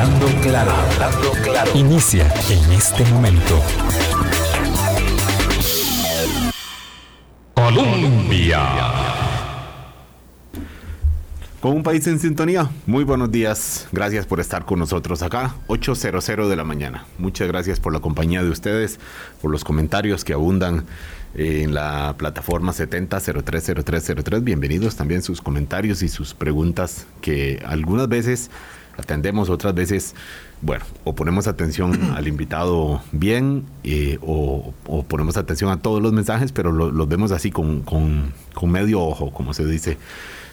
Hablando claro, hablando claro. Inicia en este momento. Colombia. Con un país en sintonía, muy buenos días. Gracias por estar con nosotros acá, 8.00 de la mañana. Muchas gracias por la compañía de ustedes, por los comentarios que abundan en la plataforma 70030303. Bienvenidos también sus comentarios y sus preguntas que algunas veces atendemos, otras veces, bueno, o ponemos atención al invitado bien eh, o, ponemos atención a todos los mensajes, pero los vemos así con, con, medio ojo, como se dice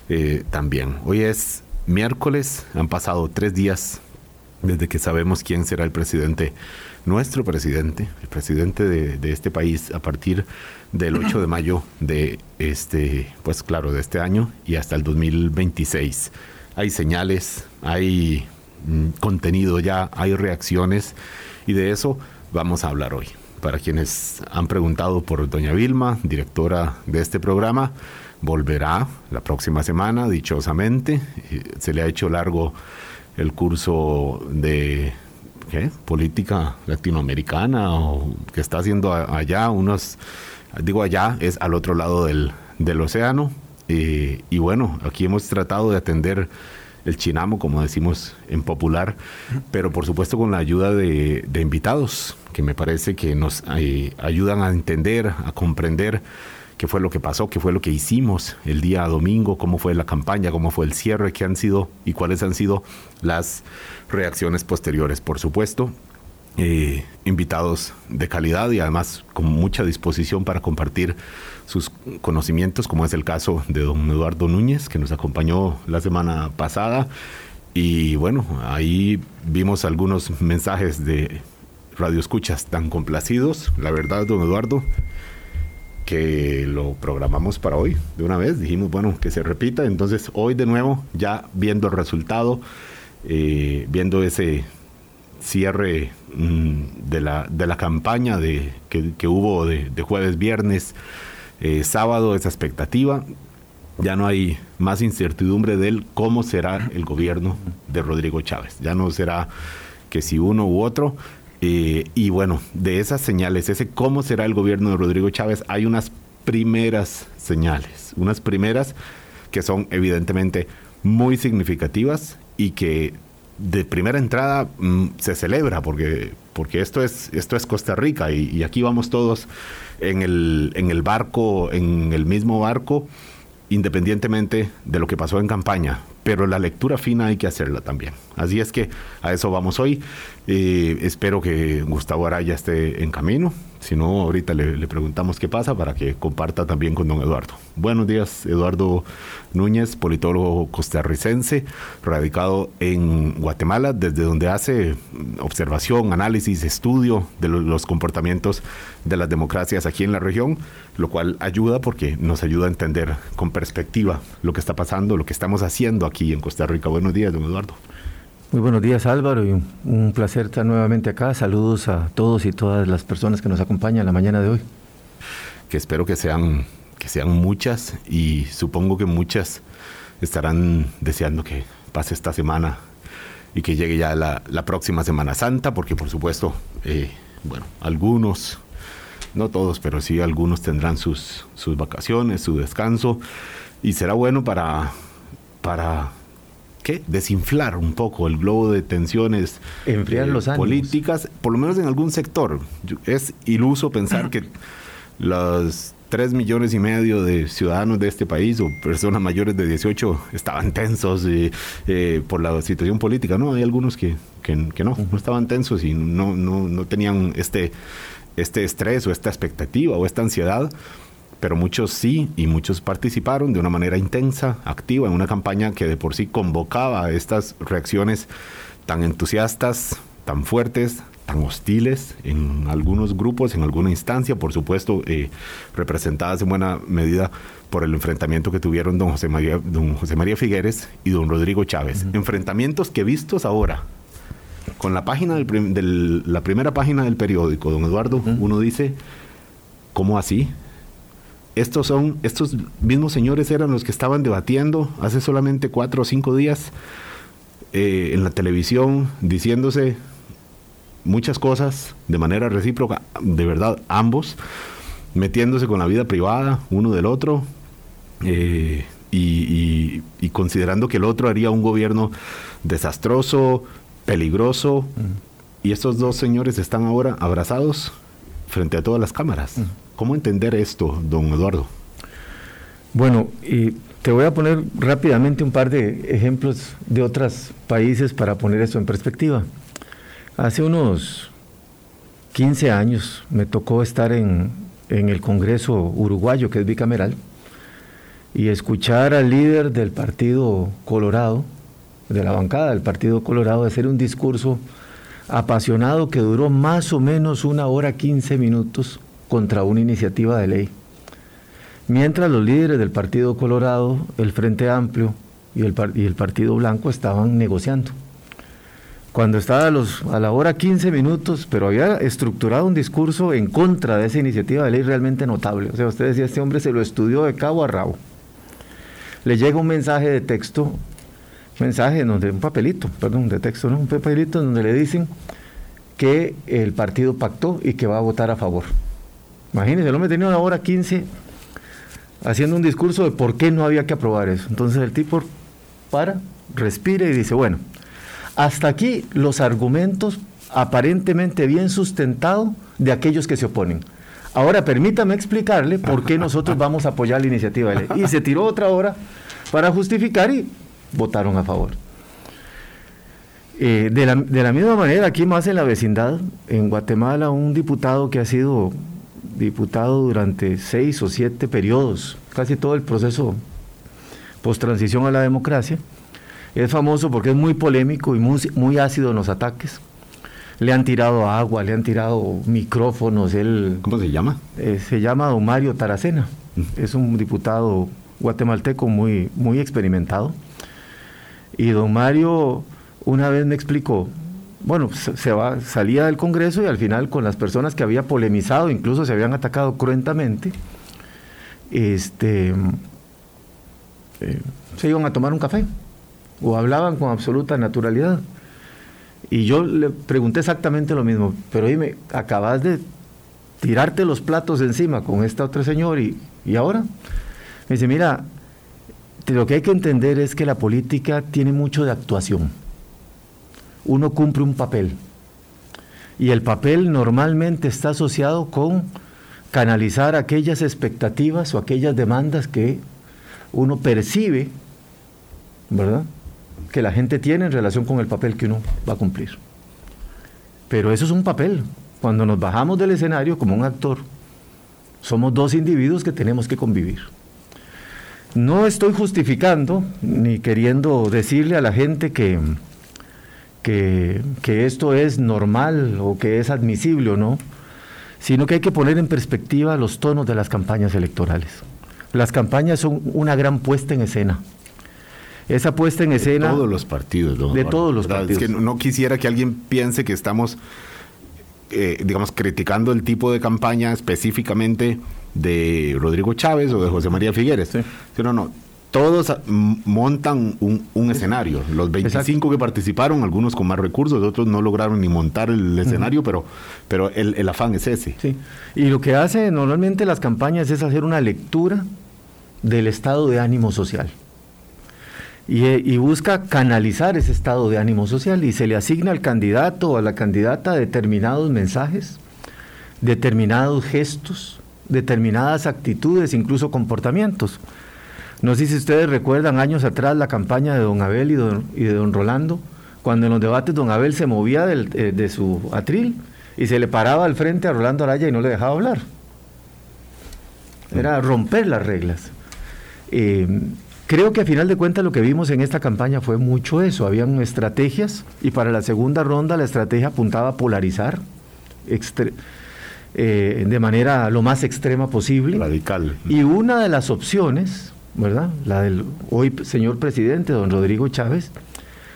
eh, también. Hoy es miércoles, han pasado tres días desde que sabemos quién será el presidente, nuestro presidente, el presidente de, de este país a partir del 8 de mayo de este, pues claro, de este año y hasta el 2026 hay señales, hay mm, contenido ya, hay reacciones y de eso vamos a hablar hoy. Para quienes han preguntado por doña Vilma, directora de este programa, volverá la próxima semana, dichosamente. Se le ha hecho largo el curso de política latinoamericana o que está haciendo allá, unos, digo allá, es al otro lado del, del océano, eh, y bueno, aquí hemos tratado de atender el chinamo, como decimos en popular, pero por supuesto con la ayuda de, invitados, que me parece que nos eh, ayudan a entender, a comprender qué fue lo que pasó, qué fue lo que hicimos el día domingo, cómo fue la campaña, cómo fue el cierre, qué han sido y cuáles han sido las reacciones posteriores. Por supuesto, eh, invitados de calidad y además con mucha disposición para compartir sus conocimientos, como es el caso de don Eduardo Núñez, que nos acompañó la semana pasada. Y bueno, ahí vimos algunos mensajes de radioescuchas tan complacidos, la verdad, don Eduardo, que lo programamos para hoy de una vez. Dijimos, bueno, que se repita. Entonces, hoy de nuevo, ya viendo el resultado, eh, viendo ese cierre mm, de, la, de la campaña de, que, hubo de, jueves, viernes, eh, sábado, esa expectativa. Ya no hay más incertidumbre de cómo será el gobierno de Rodrigo Chávez. Ya no será que si uno u otro. Eh, y bueno, de esas señales, ese cómo será el gobierno de Rodrigo Chávez, hay unas primeras señales, unas primeras que son evidentemente muy significativas y que de primera entrada mm, se celebra porque, porque esto, es, esto es Costa Rica y, aquí vamos todos en el, en el barco, en el mismo barco, independientemente de lo que pasó en campaña. Pero la lectura fina hay que hacerla también. Así es que a eso vamos hoy. Eh, espero que Gustavo Araya esté en camino. Si no, ahorita le, preguntamos qué pasa para que comparta también con don Eduardo. Buenos días, Eduardo Núñez, politólogo costarricense, radicado en Guatemala, desde donde hace observación, análisis, estudio de los comportamientos de las democracias aquí en la región, lo cual ayuda porque nos ayuda a entender con perspectiva lo que está pasando, lo que estamos haciendo aquí en Costa Rica. Buenos días, don Eduardo. Muy buenos días Álvaro y un placer estar nuevamente acá. Saludos a todos y todas las personas que nos acompañan la mañana de hoy. Que espero que sean, que sean muchas y supongo que muchas estarán deseando que pase esta semana y que llegue ya la, próxima Semana Santa, porque por supuesto, eh, bueno, algunos, no todos, pero sí algunos tendrán sus, sus vacaciones, su descanso y será bueno para, para desinflar un poco el globo de tensiones Enfriar los políticas, por lo menos en algún sector. Es iluso pensar que los tres millones y medio de ciudadanos de este país o personas mayores de 18 estaban tensos eh, eh, por la situación política. No, hay algunos que, que, no, no estaban tensos y no, no, no tenían este, este estrés o esta expectativa o esta ansiedad pero muchos sí y muchos participaron de una manera intensa, activa, en una campaña que de por sí convocaba a estas reacciones tan entusiastas, tan fuertes, tan hostiles en algunos grupos, en alguna instancia, por supuesto, eh, representadas en buena medida por el enfrentamiento que tuvieron don José María, don José María Figueres y don Rodrigo Chávez. Enfrentamientos que vistos ahora, con la página del, la primera página del periódico, don Eduardo, uno dice, ¿cómo así? Estos son, estos mismos señores eran los que estaban debatiendo hace solamente cuatro o cinco días eh, en la televisión diciéndose muchas cosas de manera recíproca, de verdad, ambos, metiéndose con la vida privada uno del otro eh, y, considerando que el otro haría un gobierno desastroso, peligroso, y estos dos señores están ahora abrazados frente a todas las cámaras. ¿Cómo entender esto, don Eduardo? Bueno, y te voy a poner rápidamente un par de ejemplos de otros países para poner esto en perspectiva. Hace unos 15 años me tocó estar en, el Congreso uruguayo, que es bicameral, y escuchar al líder del Partido Colorado, de la bancada del Partido Colorado, hacer un discurso apasionado que duró más o menos una hora 15 minutos contra una iniciativa de ley. Mientras los líderes del Partido Colorado, el Frente Amplio y el, Partido Blanco estaban negociando cuando estaba a, los, a la hora 15 minutos, pero había estructurado un discurso en contra de esa iniciativa de ley realmente notable. O sea, usted decía, este hombre se lo estudió de cabo a rabo. Le llega un mensaje de texto, mensaje donde, un papelito, perdón, de texto, ¿no? Un papelito donde le dicen que el partido pactó y que va a votar a favor. Imagínense, el hombre tenía una hora 15 haciendo un discurso de por qué no había que aprobar eso. Entonces el tipo para, respira y dice, bueno, hasta aquí los argumentos aparentemente bien sustentados de aquellos que se oponen. Ahora permítame explicarle por qué nosotros vamos a apoyar la iniciativa de ley. Y se tiró otra hora para justificar y votaron a favor. Eh, de, la, de, la, misma manera, aquí más en la vecindad, en Guatemala, un diputado que ha sido diputado durante seis o siete periodos, casi todo el proceso post-transición a la democracia, es famoso porque es muy polémico y muy, ácido en los ataques. Le han tirado agua, le han tirado micrófonos. Él, ¿Cómo se llama? Eh, se llama don Mario Taracena. Mm. Es un diputado guatemalteco muy, muy experimentado. Y don Mario una vez me explicó, bueno, se, va, salía del Congreso y al final con las personas que había polemizado, incluso se habían atacado cruentamente, este, eh, se iban a tomar un café o hablaban con absoluta naturalidad. Y yo le pregunté exactamente lo mismo, pero dime, acabas de tirarte los platos encima con esta otra señora y, y ahora me dice, mira, lo que hay que entender es que la política tiene mucho de actuación. Uno cumple un papel y el papel normalmente está asociado con canalizar aquellas expectativas o aquellas demandas que uno percibe, ¿verdad? que la gente tiene en relación con el papel que uno va a cumplir. Pero eso es un papel. Cuando nos bajamos del escenario como un actor, somos dos individuos que tenemos que convivir. No estoy justificando ni queriendo decirle a la gente que, que, que esto es normal o que es admisible o no, sino que hay que poner en perspectiva los tonos de las campañas electorales. Las campañas son una gran puesta en escena esa puesta en escena. De todos los partidos, De todos los partidos. Es que no, quisiera que alguien piense que estamos, eh, digamos, criticando el tipo de campaña específicamente de Rodrigo Chávez o de José María Figueres. Sí. No, no. Todos montan un, escenario. Los 25 que participaron, algunos con más recursos, otros no lograron ni montar el escenario, pero, pero el, el afán es ese. Sí. Y lo que hace normalmente las campañas es hacer una lectura del estado de ánimo social. Y, busca canalizar ese estado de ánimo social y se le asigna al candidato o a la candidata determinados mensajes, determinados gestos, determinadas actitudes, incluso comportamientos. No sé si ustedes recuerdan años atrás la campaña de don Abel y, de don Rolando, cuando en los debates don Abel se movía eh, de su atril y se le paraba al frente a Rolando Araya y no le dejaba hablar. Era romper las reglas. Eh, Creo que a final de cuentas lo que vimos en esta campaña fue mucho eso. Habían estrategias y para la segunda ronda la estrategia apuntaba a polarizar eh, de manera lo más extrema posible. Radical. Y una de las opciones, ¿verdad? La del hoy señor presidente, don Rodrigo Chávez,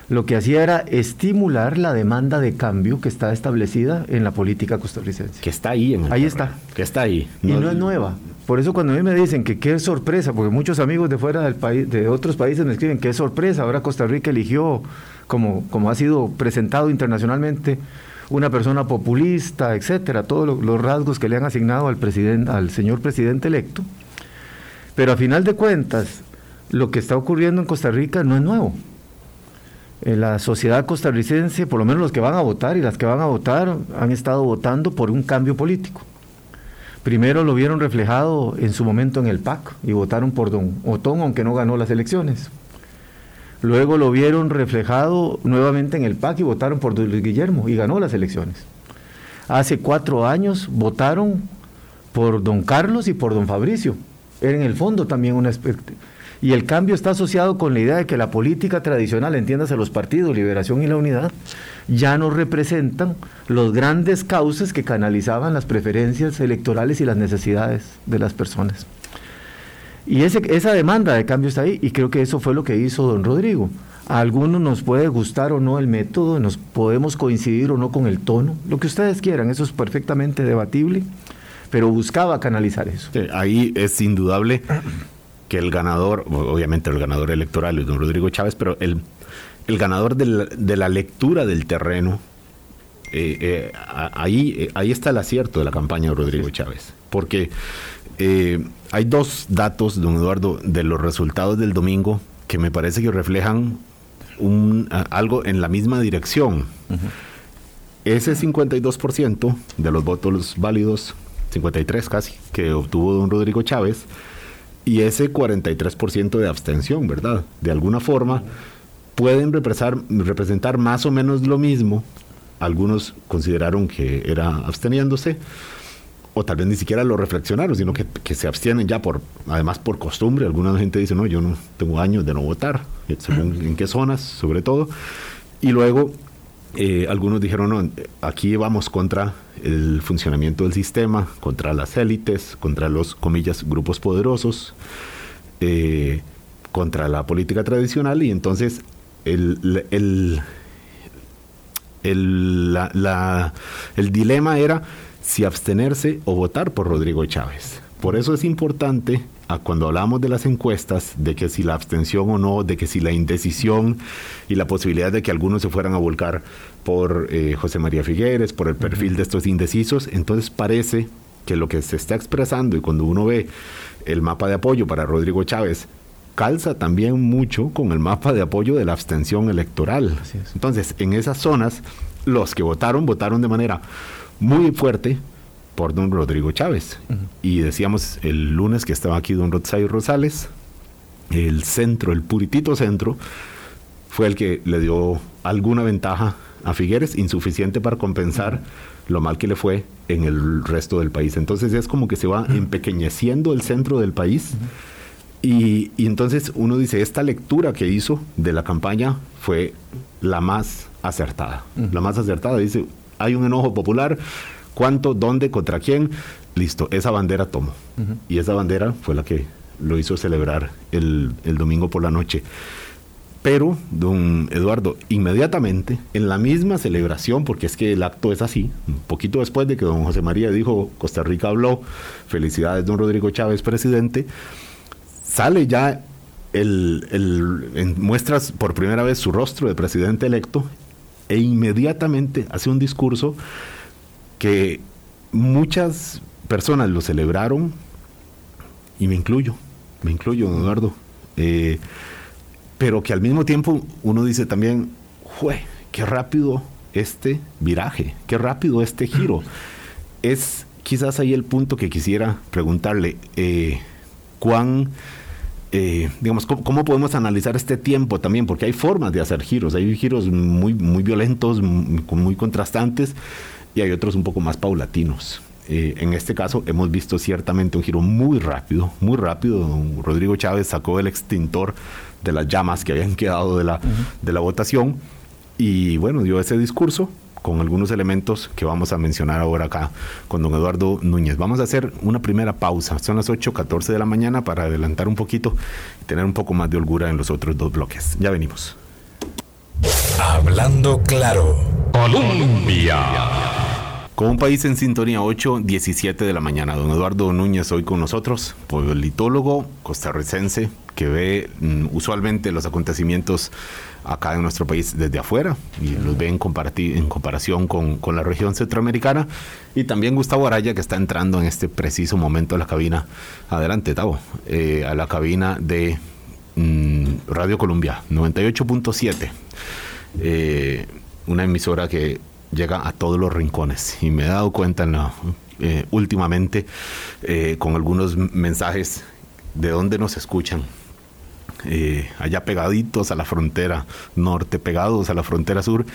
lo que hacía era estimular la demanda de cambio que está establecida en la política costarricense. Que está ahí en Ahí está. Que está ahí. y no es nueva. Por eso cuando a mí me dicen que qué sorpresa, porque muchos amigos de fuera del país, de otros países me escriben qué sorpresa, ahora Costa Rica eligió como, como ha sido presentado internacionalmente, una persona populista, etcétera, todos los rasgos que le han asignado al, presidente, al señor presidente electo. Pero a final de cuentas, lo que está ocurriendo en Costa Rica no es nuevo. En la sociedad costarricense, por lo menos los que van a votar y las que van a votar, han estado votando por un cambio político. Primero lo vieron reflejado en su momento en el PAC y votaron por don Otón, aunque no ganó las elecciones. Luego lo vieron reflejado nuevamente en el PAC y votaron por Luis Guillermo y ganó las elecciones. Hace cuatro años votaron por don Carlos y por don Fabricio. En el fondo también una y el cambio está asociado con la idea de que la política tradicional, entiéndase los partidos, Liberación y la Unidad, ya no representan los grandes cauces que canalizaban las preferencias electorales y las necesidades de las personas. Y esa demanda de cambio está ahí y creo que eso fue lo que hizo don Rodrigo. A algunos nos puede gustar o no el método, nos podemos coincidir o no con el tono, lo que ustedes quieran, eso es perfectamente debatible, pero buscaba canalizar eso. ahí es indudable que el ganador, obviamente el ganador electoral es don Rodrigo Chávez, pero el, el ganador de la, lectura del terreno, eh, eh, ahí, eh, ahí está el acierto de la campaña de Rodrigo Chávez. Porque hay dos datos, don Eduardo, de los resultados del domingo que me parece que reflejan un, algo en la misma dirección. Ese 52% de los votos válidos, 53 casi, que obtuvo don Rodrigo Chávez, y ese 43% de abstención, ¿verdad? De alguna forma pueden representar, representar más o menos lo mismo. Algunos consideraron que era absteniéndose, o tal vez ni siquiera lo reflexionaron, sino que, se abstienen ya por, además por costumbre. Alguna gente dice, no, yo no tengo años de no votar, según en qué zonas, sobre todo. Y luego eh, algunos dijeron, no, aquí vamos contra el funcionamiento del sistema, contra las élites, contra los, comillas, grupos poderosos, eh, contra la política tradicional y entonces el, el, el, el dilema era si abstenerse o votar por Rodrigo Chávez. Por eso es importante cuando hablamos de las encuestas, de que si la abstención o no, de que si la indecisión y la posibilidad de que algunos se fueran a volcar por eh, José María Figueres, por el perfil de estos indecisos, entonces parece que lo que se está expresando y cuando uno ve el mapa de apoyo para Rodrigo Chávez, calza también mucho con el mapa de apoyo de la abstención electoral. Entonces, en esas zonas, los que votaron, votaron de manera muy fuerte por don Rodrigo Chávez. Y decíamos el lunes que estaba aquí don Rodzay Rosales, el centro, el puritito centro, fue el que le dio alguna ventaja a Figueres, insuficiente para compensar lo mal que le fue en el resto del país. Entonces es como que se va empequeñeciendo el centro del país. Y, y, entonces uno dice, esta lectura que hizo de la campaña fue la más acertada. La más acertada. Dice, hay un enojo popular, cuánto, dónde, contra quién. Listo, esa bandera tomó. Y esa bandera fue la que lo hizo celebrar el, domingo por la noche. Pero, don Eduardo, inmediatamente, en la misma celebración, porque es que el acto es así, un poquito después de que don José María dijo, Costa Rica habló, felicidades don Rodrigo Chávez, presidente, sale ya el, el, muestras por primera vez su rostro de presidente electo e inmediatamente hace un discurso que muchas personas lo celebraron y me incluyo, me incluyo, Eduardo, eh, pero que al mismo tiempo uno dice también, ¡jue! ¡Qué rápido este viraje! ¡Qué rápido este giro! Es quizás ahí el punto que quisiera preguntarle, eh, ¿cuán... Eh, digamos, ¿cómo, podemos analizar este tiempo también? Porque hay formas de hacer giros, hay giros muy, muy violentos, muy contrastantes, y hay otros un poco más paulatinos. Eh, en este caso hemos visto ciertamente un giro muy rápido, muy rápido. Rodrigo Chávez sacó el extintor de las llamas que habían quedado de la, de la votación y bueno, dio ese discurso con algunos elementos que vamos a mencionar ahora acá con don Eduardo Núñez. Vamos a hacer una primera pausa. Son las 8.14 de la mañana para adelantar un poquito y tener un poco más de holgura en los otros dos bloques. Ya venimos. Hablando claro. Colombia. Con un país en sintonía 8, 17 de la mañana. Don Eduardo Núñez hoy con nosotros, politólogo costarricense que ve mm, usualmente los acontecimientos acá en nuestro país desde afuera y los ve en, en comparación con, con, la región centroamericana. Y también Gustavo Araya, que está entrando en este preciso momento a la cabina. Adelante, Tavo, eh, a la cabina de mm, Radio Colombia 98.7. Eh, una emisora que llega a todos los rincones. Y me he dado cuenta eh, últimamente con algunos mensajes de dónde nos escuchan. Eh, allá pegaditos a la frontera norte, pegados a la frontera sur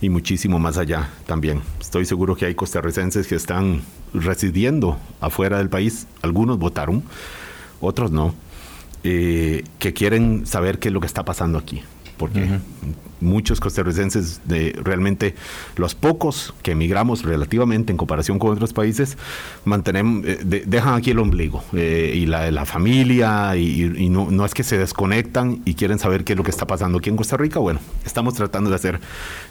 y muchísimo más allá también. Estoy seguro que hay costarricenses que están residiendo afuera del país, algunos votaron, otros no, eh, que quieren saber qué es lo que está pasando aquí porque muchos costarricenses, de, realmente los pocos que emigramos relativamente en comparación con otros países, mantenemos, eh, dejan aquí el ombligo eh, y la, la familia y, no, no, es que se desconectan y quieren saber qué es lo que está pasando aquí en Costa Rica. Bueno, estamos tratando de hacer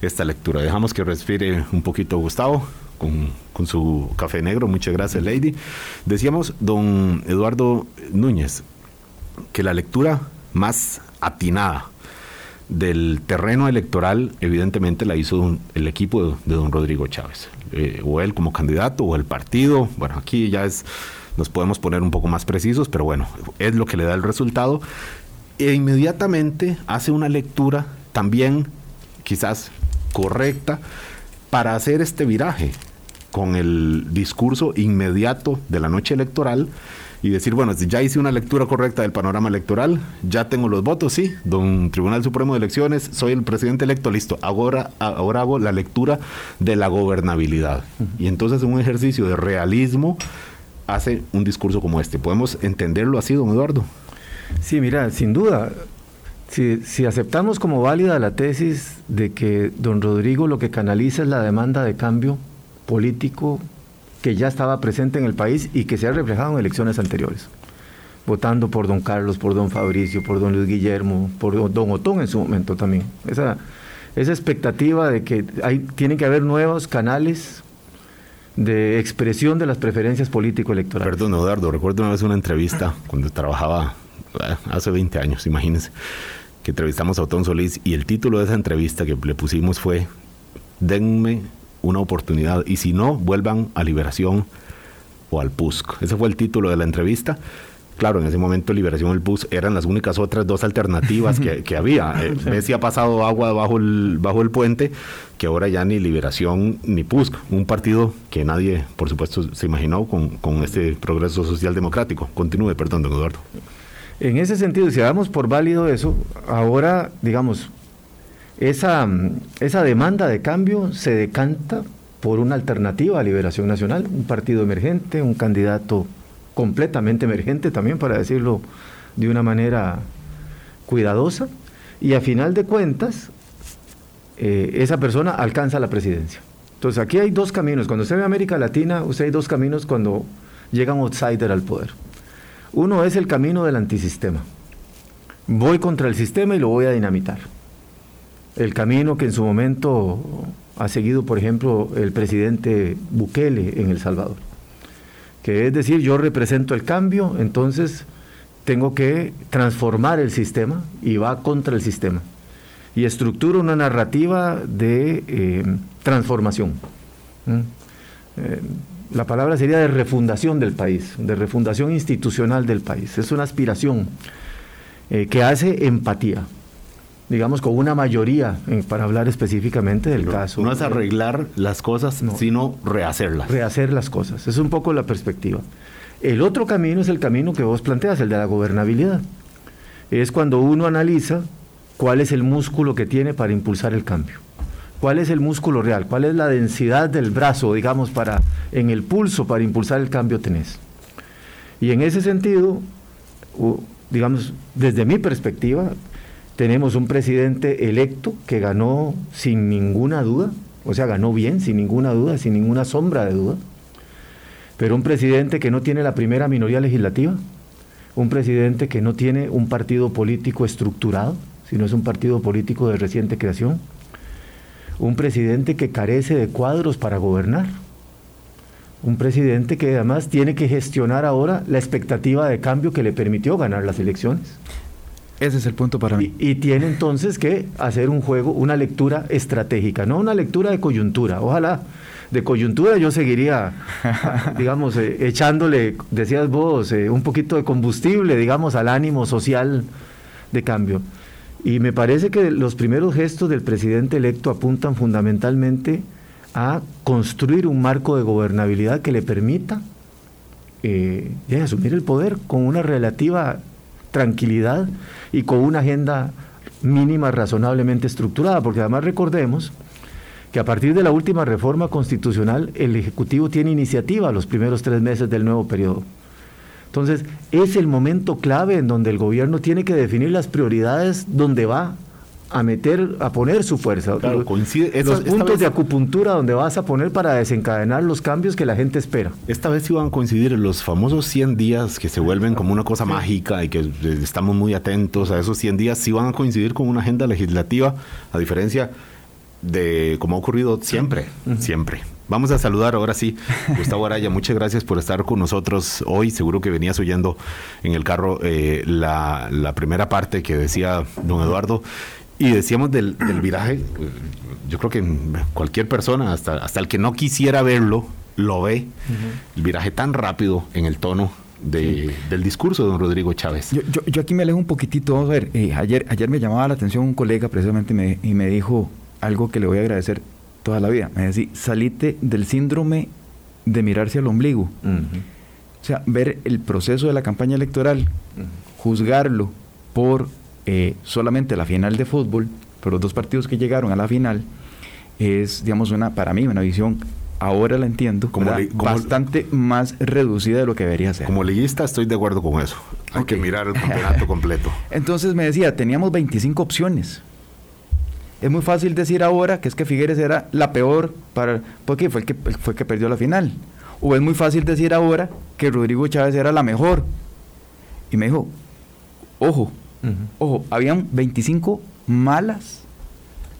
esta lectura. Dejamos que respire un poquito Gustavo. Con, con su café negro, muchas gracias Lady. Decíamos, don Eduardo Núñez, que la lectura más atinada del terreno electoral, evidentemente la hizo el equipo de, don Rodrigo Chávez, eh, o él como candidato, o el partido. Bueno, aquí ya es, nos podemos poner un poco más precisos, pero bueno, es lo que le da el resultado. E inmediatamente hace una lectura también, quizás correcta, para hacer este viraje con el discurso inmediato de la noche electoral y decir, bueno, ya hice una lectura correcta del panorama electoral, ya tengo los votos, sí, don Tribunal Supremo de Elecciones, soy el presidente electo, listo, ahora, ahora hago la lectura de la gobernabilidad. Y entonces en un ejercicio de realismo hace un discurso como este. ¿Podemos entenderlo así, don Eduardo? Sí, mira, sin duda, si, si, aceptamos como válida la tesis de que don Rodrigo lo que canaliza es la demanda de cambio político, que ya estaba presente en el país y que se ha reflejado en elecciones anteriores. Votando por don Carlos, por don Fabricio, por don Luis Guillermo, por don Otón en su momento también. Esa, esa expectativa de que hay, tienen que haber nuevos canales de expresión de las preferencias político-electorales. Perdón, Eduardo, recuerdo una vez una entrevista cuando trabajaba eh, hace 20 años, imagínense, que entrevistamos a Otón Solís y el título de esa entrevista que le pusimos fue Denme una oportunidad y si no, vuelvan a Liberación o al PUSC. Ese fue el título de la entrevista. Claro, en ese momento Liberación y el PUSC eran las únicas otras dos alternativas que, había. Eh, Messi ha pasado agua bajo el, bajo el puente, que ahora ya ni Liberación ni PUSC, un partido que nadie, por supuesto, se imaginó con, con este progreso social democrático. Continúe, perdón, don Eduardo. En ese sentido, si damos por válido eso, ahora, digamos, esa, esa demanda de cambio se decanta por una alternativa a Liberación Nacional, un partido emergente, un candidato completamente emergente también, para decirlo de una manera cuidadosa, y a final de cuentas, eh, esa persona alcanza la presidencia. Entonces aquí hay dos caminos. Cuando usted ve América Latina, usted hay dos caminos cuando llega un outsider al poder. Uno es el camino del antisistema. Voy contra el sistema y lo voy a dinamitar el camino que en su momento ha seguido, por ejemplo, el presidente Bukele en El Salvador. Que es decir, yo represento el cambio, entonces tengo que transformar el sistema y va contra el sistema. Y estructura una narrativa de eh, transformación. Eh, la palabra sería de refundación del país, de refundación institucional del país. Es una aspiración eh, que hace empatía digamos, con una mayoría, para hablar específicamente del caso. No es arreglar las cosas, sino rehacerlas. Rehacer las cosas. Es un poco la perspectiva. El otro camino es el camino que vos planteas, el de la gobernabilidad. Es cuando uno analiza cuál es el músculo que tiene para impulsar el cambio. ¿Cuál es el músculo real? ¿Cuál es la densidad del brazo, digamos, para en el pulso para impulsar el cambio tenés? Y en ese sentido, digamos, desde mi perspectiva, tenemos un presidente electo que ganó sin ninguna duda, o sea, ganó bien, sin ninguna duda, sin ninguna sombra de duda. Pero un presidente que no tiene la primera minoría legislativa, un presidente que no tiene un partido político estructurado, sino es un partido político de reciente creación, un presidente que carece de cuadros para gobernar, un presidente que además tiene que gestionar ahora la expectativa de cambio que le permitió ganar las elecciones Ese es el punto para mí. Y, tiene entonces que hacer un juego, una lectura estratégica, no una lectura de coyuntura. Ojalá de coyuntura yo seguiría, digamos, eh, echándole, decías vos, eh, un poquito de combustible, digamos, al ánimo social de cambio. Y me parece que los primeros gestos del presidente electo apuntan fundamentalmente a construir un marco de gobernabilidad que le permita eh, asumir el poder con una relativa tranquilidad y con una agenda mínima razonablemente estructurada, porque además recordemos que a partir de la última reforma constitucional el Ejecutivo tiene iniciativa los primeros tres meses del nuevo periodo. Entonces, es el momento clave en donde el gobierno tiene que definir las prioridades donde va a meter, a poner su fuerza. Claro, coincide. los puntos de acupuntura donde vas a poner para desencadenar los cambios que la gente espera. Esta vez iban a coincidir los famosos 100 días que se vuelven como una cosa mágica y que eh, estamos muy atentos a esos 100 días, sí van a coincidir con una agenda legislativa, a diferencia de como ha ocurrido siempre, siempre. Vamos a saludar ahora sí, Gustavo Araya, muchas gracias por estar con nosotros hoy. Seguro que venías oyendo en el carro eh, la, la primera parte que decía don Eduardo. Y decíamos del, viraje, yo creo que cualquier persona, hasta, hasta el que no quisiera verlo, lo ve, el viraje tan rápido en el tono de, del discurso de don Rodrigo Chávez. Yo, yo, aquí me alejo un poquitito, vamos a ver, eh, ayer, ayer me llamaba la atención un colega precisamente me, y me dijo algo que le voy a agradecer toda la vida. Me decía, salite del síndrome de mirarse al ombligo. O sea, ver el proceso de la campaña electoral, juzgarlo por eh, solamente la final de fútbol, pero los dos partidos que llegaron a la final, es, digamos, una, para mí, una visión, ahora la entiendo, como, bastante más reducida de lo que debería ser. Como leyista estoy de acuerdo con eso. Hay que mirar el campeonato completo. Entonces me decía, teníamos 25 opciones. Es muy fácil decir ahora que es que Figueres era la peor para porque fue el que fue que perdió la final. O es muy fácil decir ahora que Rodrigo Chávez era la mejor. Y me dijo, ojo, Ojo, habían 25 malas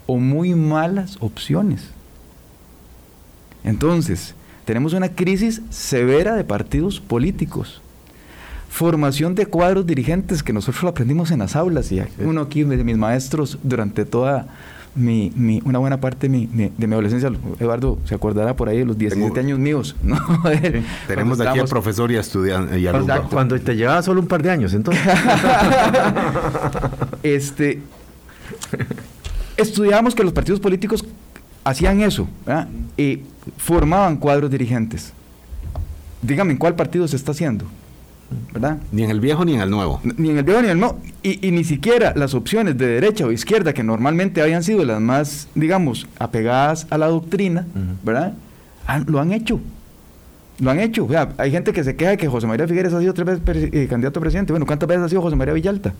o muy malas opciones. Entonces, tenemos una crisis severa de partidos políticos. Formación de cuadros dirigentes que nosotros lo aprendimos en las aulas y uno aquí de mis maestros durante toda mi, mi, una buena parte de mi, de mi adolescencia, Eduardo se acordará por ahí de los 17 años míos. ¿no? Tenemos aquí al profesor y estudiante y alumno. Cuando te llevaba solo un par de años, entonces. este, estudiábamos que los partidos políticos hacían eso, y formaban cuadros dirigentes. Dígame, ¿en cuál partido se está haciendo? ¿Verdad? Ni en el viejo ni en el nuevo. Ni en el viejo ni en el nuevo. Y, ni siquiera las opciones de derecha o izquierda, que normalmente habían sido las más, digamos, apegadas a la doctrina, ¿verdad? lo han hecho. Lo han hecho. O sea, hay gente que se queja de que José María Figueres ha sido tres veces eh, candidato a presidente. Bueno, ¿cuántas veces ha sido José María Villalta?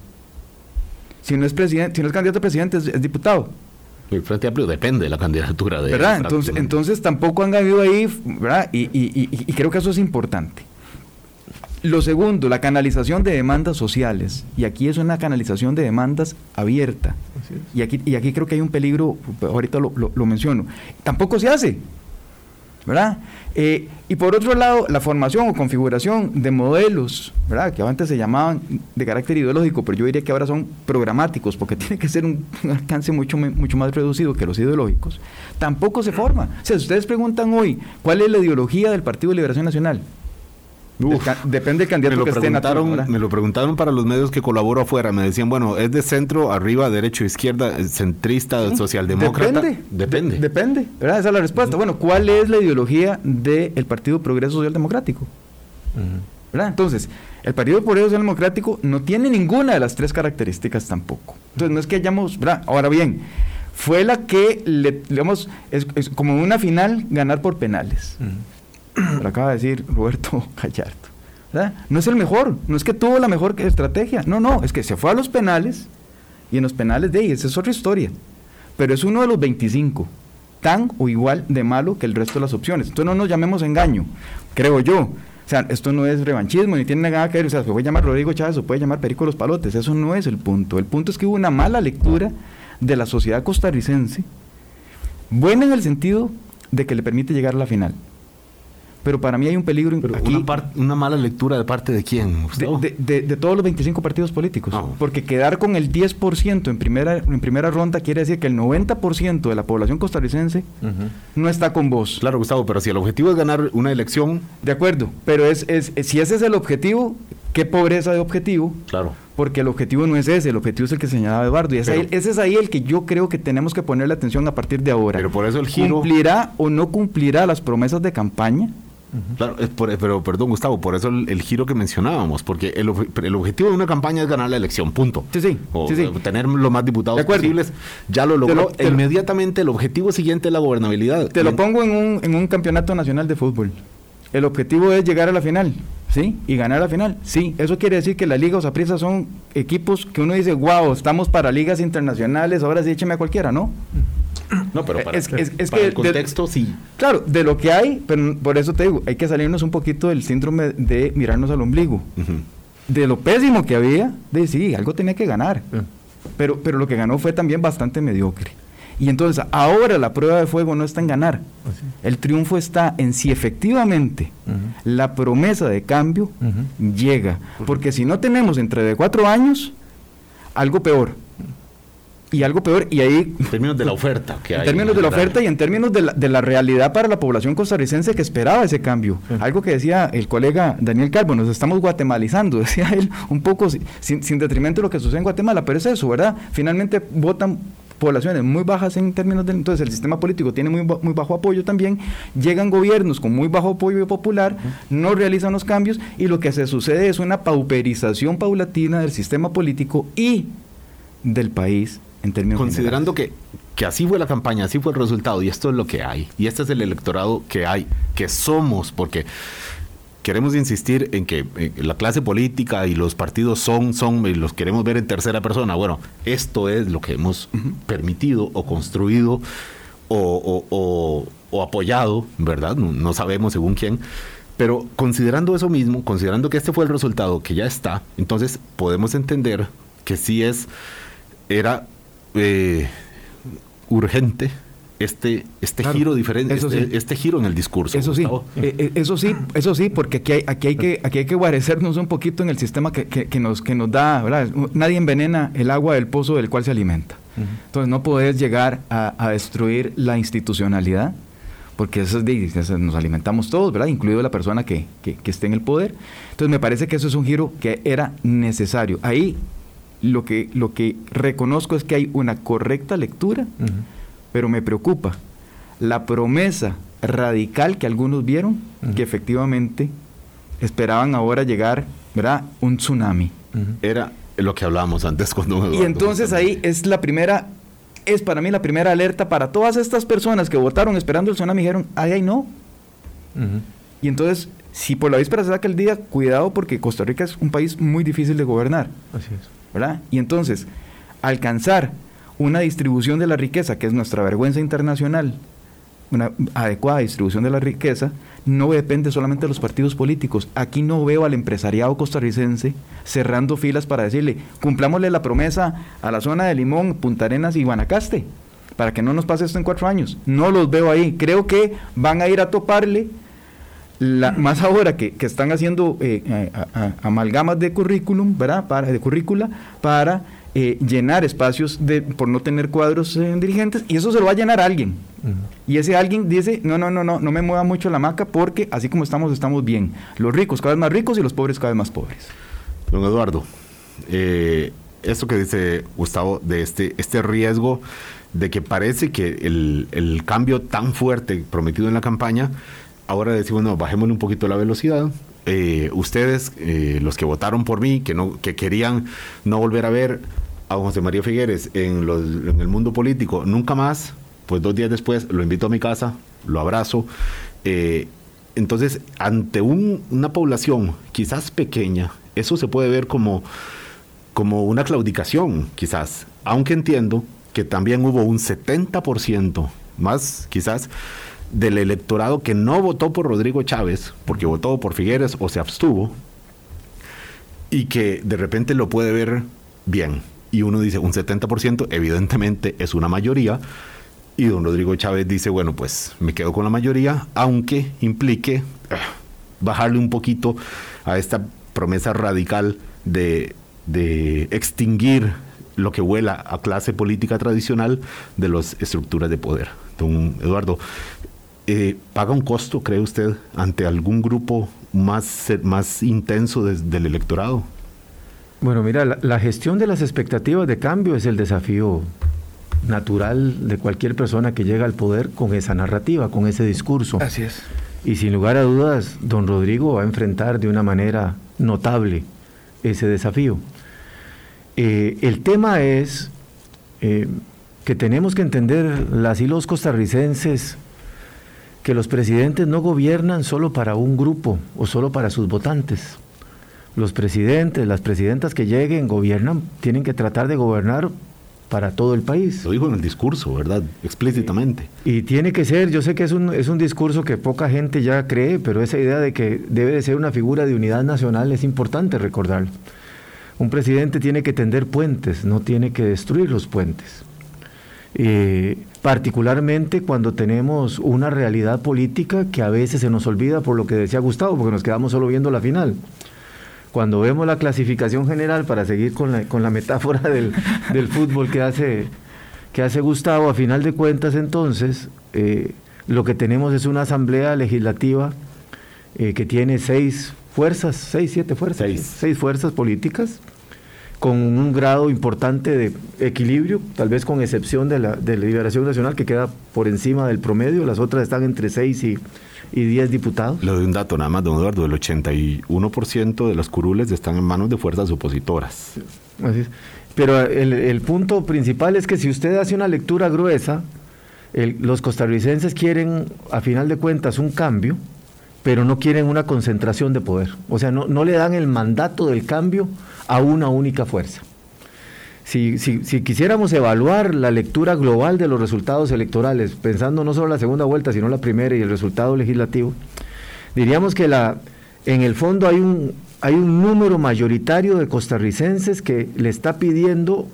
Si no es presidente, si no es candidato a presidente, es, diputado. El Frente Amplio depende de la candidatura de... ¿Verdad? Entonces, entonces tampoco han habido ahí, ¿verdad? y, y creo que eso es importante. Lo segundo, la canalización de demandas sociales. Y aquí es una canalización de demandas abierta. Y aquí, y aquí creo que hay un peligro, ahorita lo, menciono. Tampoco se hace. ¿verdad? Eh, y por otro lado, la formación o configuración de modelos, ¿verdad? Que antes se llamaban de carácter ideológico, pero yo diría que ahora son programáticos, porque tiene que ser un, alcance mucho, mucho más reducido que los ideológicos, tampoco se forma. O sea, si ustedes preguntan hoy, ¿cuál es la ideología del Partido de Liberación Nacional? Depende del candidato me lo preguntaron, Me lo preguntaron para los medios que colaboro afuera. Me decían, bueno, ¿es de centro, arriba, derecho, izquierda, centrista, socialdemócrata? Depende. Depende. depende. Esa es la respuesta. Bueno, ¿cuál es la ideología del Partido Progreso Social Democrático? Entonces, el Partido Progreso Social Democrático no tiene ninguna de las tres características tampoco. Entonces, no es que hayamos. Ahora bien, fue la que, le, digamos, es, como una final ganar por penales lo acaba de decir Roberto Gallardo. No es el mejor, no es que tuvo la mejor estrategia, no, no, es que se fue a los penales y en los penales de ahí, es otra historia. Pero es uno de los 25, tan o igual de malo que el resto de las opciones. Entonces no nos llamemos engaño, creo yo. O sea, esto no es revanchismo, ni tiene nada que ver, o sea, se puede llamar Rodrigo Chávez o puede llamar Perico Los Palotes, eso no es el punto. El punto es que hubo una mala lectura de la sociedad costarricense, buena en el sentido de que le permite llegar a la final pero para mí hay un peligro Pero aquí una, par- una mala lectura de parte de quién, de, de- de- de todos los 25 partidos políticos. Ah. Porque quedar con el 10% en primera, en primera ronda quiere decir que el 90% de la población costarricense no está con vos. Claro, Gustavo, pero si el objetivo es ganar una elección, De acuerdo, pero es, es- es- si ese es el objetivo, qué pobreza de objetivo, claro. porque el objetivo no es ese, el objetivo es el que señalaba Eduardo, y ese, Pero- ese es ahí el que yo creo que tenemos que ponerle atención a partir de ahora. Pero por eso el giro- ¿Cumplirá o no cumplirá las promesas de campaña? Claro, es por- pero perdón, Gustavo, por eso el, el giro que mencionábamos, porque el, obje- el objetivo de una campaña es ganar la elección, punto. Sí, sí, O sí, sí. tener los más diputados posibles, ya lo logró. lo- te lo- Inmediatamente el objetivo siguiente es la gobernabilidad. Te lo pongo en un, en un campeonato nacional de fútbol. El objetivo es llegar a la final, ¿sí? Y ganar la final, sí. Eso quiere decir que la Liga o Saprissa son equipos que uno dice, wow, estamos para ligas internacionales, ahora sí écheme a cualquiera, ¿no? No, pero para, Es- es- es para que el de- contexto sí. Claro, de lo que hay, pero por eso te digo, hay que salirnos un poquito del síndrome de mirarnos al ombligo. De lo pésimo que había, de sí, algo tenía que ganar. Pero, pero lo que ganó fue también bastante mediocre. Y entonces, ahora la prueba de fuego no está en ganar. El triunfo está en si efectivamente la promesa de cambio llega. Porque si no tenemos entre de cuatro años, algo peor. Y algo peor, y ahí En términos de la oferta que en hay. términos de la oferta y en términos de la, de la realidad para la población costarricense que esperaba ese cambio. Algo que decía el colega Daniel Calvo, nos estamos guatemalizando, decía él, un poco si- sin, sin detrimento de lo que sucede en Guatemala, pero es eso, ¿verdad? Finalmente votan poblaciones muy bajas en términos de... Entonces el sistema político tiene muy, muy bajo apoyo también, llegan gobiernos con muy bajo apoyo popular, no realizan los cambios y lo que se sucede es una pauperización paulatina del sistema político y del país en términos Considerando que, que así fue la campaña, así fue el resultado, y esto es lo que hay, y este es el electorado que hay, que somos, porque queremos insistir en que eh, la clase política y los partidos son, son, y los queremos ver en tercera persona. Bueno, esto es lo que hemos permitido o construido o, o- o- o apoyado, ¿verdad? No, no sabemos según quién. Pero considerando eso mismo, considerando que este fue el resultado que ya está, entonces podemos entender que sí es, era eh, urgente este, este Claro, giro diferente, eso este, sí. este giro en el discurso. Eso sí, Gustavo. eh, eh, eso sí, eso sí, porque aquí hay, aquí hay que, aquí hay que guarecernos un poquito en el sistema que, que- que nos, que nos da, ¿verdad? Nadie envenena el agua del pozo del cual se alimenta. Entonces no podés llegar a, a destruir la institucionalidad, porque eso es de, eso nos alimentamos todos, ¿verdad? Incluido la persona que, que, que esté en el poder. Entonces me parece que eso es un giro que era necesario. Ahí lo que, lo que reconozco es que hay una correcta lectura, pero me preocupa la promesa radical que algunos vieron, que efectivamente esperaban ahora llegar, ¿verdad? Un tsunami. Era lo que hablábamos antes con don Y entonces ahí es la primera, es para mí la primera alerta para todas estas personas que votaron esperando el tsunami, dijeron, ay, ay, no. Y entonces, si por la víspera se saca el día, cuidado porque Costa Rica es un país muy difícil de gobernar. Así es. Y entonces, alcanzar una distribución de la riqueza, que es nuestra vergüenza internacional, una adecuada distribución de la riqueza, no depende solamente de los partidos políticos. Aquí no veo al empresariado costarricense cerrando filas para decirle, cumplámosle la promesa a la zona de Limón, Punta Arenas y Guanacaste, para que no nos pase esto en cuatro años. No los veo ahí. Creo que van a ir a toparle la- más ahora que, que están haciendo eh, a- a- amalgamas de currículum, ¿verdad? Para, de currícula, para eh, llenar espacios de, por no tener cuadros eh, dirigentes, y eso se lo va a llenar alguien. Y ese alguien dice, no, no, no, no, no me mueva mucho la maca porque así como estamos, estamos bien. Los ricos cada vez más ricos y los pobres cada vez más pobres. Don Eduardo, eh, esto que dice Gustavo de este, este riesgo de que parece que el, el cambio tan fuerte prometido en la campaña, ahora decimos, no, bajémosle un poquito la velocidad. Eh, ustedes, eh, los que votaron por mí, que, no, que querían no volver a ver a José María Figueres en, el mundo político nunca más, pues dos días después lo invito a mi casa, lo abrazo. Eh, entonces, ante un- una población quizás pequeña, eso se puede ver como, como una claudicación, quizás, aunque entiendo que también hubo un 70% más, quizás, del electorado que no votó por Rodrigo Chávez, porque votó por Figueres o se abstuvo, y que de repente lo puede ver bien. Y uno dice, un 70% evidentemente es una mayoría, Y don Rodrigo Chávez dice, bueno, pues me quedo con la mayoría, aunque implique ah, bajarle un poquito a esta promesa radical de, de extinguir lo que vuela a clase política tradicional de las estructuras de poder. Don Eduardo, eh, ¿paga un costo, cree usted, ante algún grupo más, más intenso del electorado? Bueno, mira, la, la, gestión de las expectativas de cambio es el desafío natural de cualquier persona que llega al poder con esa narrativa, con ese discurso. Así es. Y sin lugar a dudas, don Rodrigo va a enfrentar de una manera notable ese desafío. Eh, el tema es eh, que tenemos que entender las y los costarricenses que los presidentes no gobiernan solo para un grupo o solo para sus votantes. Los presidentes, las presidentas que lleguen, gobiernan, tienen que tratar de gobernar para todo el país. Lo dijo en el discurso, ¿verdad? Explícitamente. Y, tiene que ser, yo sé que es un, es un discurso que poca gente ya cree, pero esa idea de que debe de ser una figura de unidad nacional es importante recordarlo. Un presidente tiene que tender puentes, no tiene que destruir los puentes. Eh, particularmente cuando tenemos una realidad política que a veces se nos olvida por lo que decía Gustavo, porque nos quedamos solo viendo la final. Cuando vemos la clasificación general, para seguir con la, con la metáfora del, del, fútbol que hace, que hace Gustavo, a final de cuentas entonces, eh, lo que tenemos es una asamblea legislativa eh, que tiene seis fuerzas, seis, siete fuerzas, seis, fuerzas políticas con un grado importante de equilibrio, tal vez con excepción de la, de la Liberación Nacional, que queda por encima del promedio, las otras están entre seis y, y 10 diputados. Le doy un dato nada más, don Eduardo, el 81% de las curules están en manos de fuerzas opositoras. Así es. Pero el, el, punto principal es que si usted hace una lectura gruesa, el, los costarricenses quieren, a final de cuentas, un cambio, pero no quieren una concentración de poder. O sea, no, le dan el mandato del cambio a una única fuerza. Si, si, si, quisiéramos evaluar la lectura global de los resultados electorales, pensando no solo la segunda vuelta, sino la primera y el resultado legislativo, diríamos que en el fondo hay un, número mayoritario de costarricenses que le está pidiendo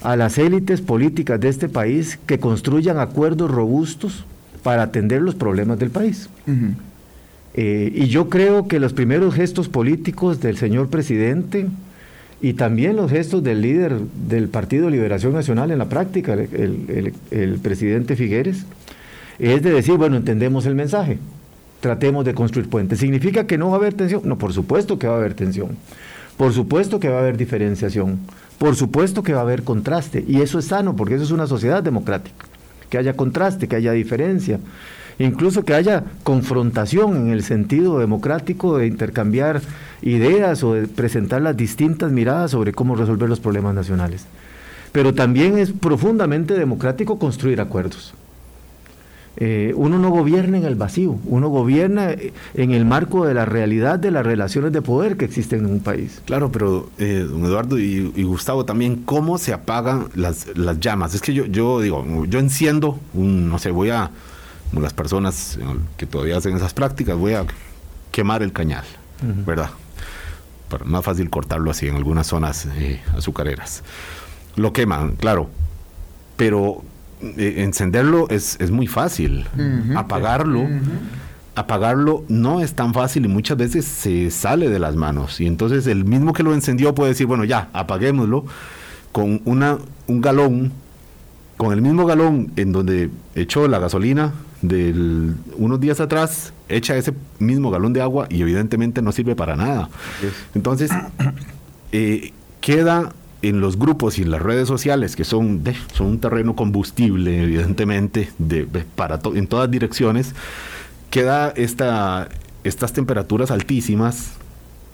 a las élites políticas de este país que construyan acuerdos robustos para atender los problemas del país. Eh, y yo creo que los primeros gestos políticos del señor presidente y también los gestos del líder del Partido Liberación Nacional en la práctica, el, el, el presidente Figueres, es de decir, bueno, entendemos el mensaje, tratemos de construir puentes. ¿Significa que no va a haber tensión? No, por supuesto que va a haber tensión. Por supuesto que va a haber diferenciación. Por supuesto que va a haber contraste. Y eso es sano, porque eso es una sociedad democrática. Que haya contraste, que haya diferencia incluso que haya confrontación en el sentido democrático de intercambiar ideas o de presentar las distintas miradas sobre cómo resolver los problemas nacionales. Pero también es profundamente democrático construir acuerdos. Eh, uno no gobierna en el vacío, uno gobierna en el marco de la realidad de las relaciones de poder que existen en un país. Claro, pero eh, don Eduardo y, Gustavo también, ¿cómo se apagan las, las llamas? Es que yo, yo digo, yo enciendo, un, no sé, voy a, las personas que todavía hacen esas prácticas, voy a quemar el cañal, uh -huh. ¿verdad? Más fácil cortarlo así en algunas zonas eh, azucareras. Lo queman, claro, pero eh, encenderlo es, es, muy fácil. Uh -huh. Apagarlo, uh -huh. apagarlo no es tan fácil y muchas veces se sale de las manos. Y entonces el mismo que lo encendió puede decir, bueno, ya, apaguémoslo con una, un galón, con el mismo galón en donde echó la gasolina de unos días atrás, echa ese mismo galón de agua y evidentemente no sirve para nada. Entonces, eh, queda en los grupos y en las redes sociales, que son, de, son un terreno combustible, evidentemente, de, de para to, en todas direcciones, queda esta, estas temperaturas altísimas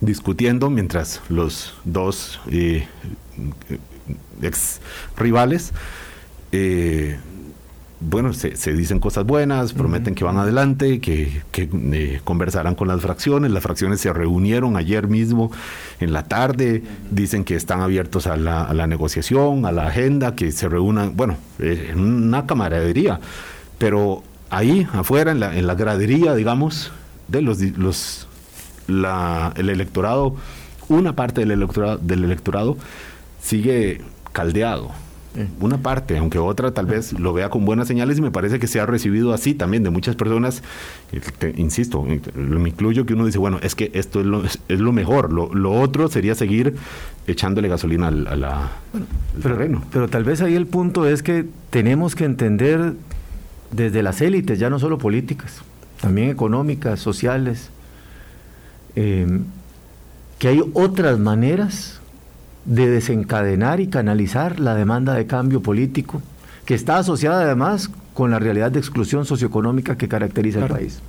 discutiendo mientras los dos eh, ex rivales eh, bueno, se, se, dicen cosas buenas, prometen uh -huh. que van adelante, que, que eh, conversarán con las fracciones. Las fracciones se reunieron ayer mismo en la tarde, dicen que están abiertos a la, a la negociación, a la agenda, que se reúnan, bueno, eh, en una camaradería. Pero ahí, afuera, en la, en la gradería, digamos, de los, los la, el electorado, una parte del electorado, del electorado sigue caldeado una parte, aunque otra tal vez lo vea con buenas señales y me parece que se ha recibido así también de muchas personas, insisto, me incluyo que uno dice, bueno, es que esto es lo, es, lo mejor, lo, otro sería seguir echándole gasolina al, a la, terreno. Pero tal vez ahí el punto es que tenemos que entender desde las élites, ya no solo políticas, también económicas, sociales, eh, que hay otras maneras de desencadenar y canalizar la demanda de cambio político, que está asociada además con la realidad de exclusión socioeconómica que caracteriza el país.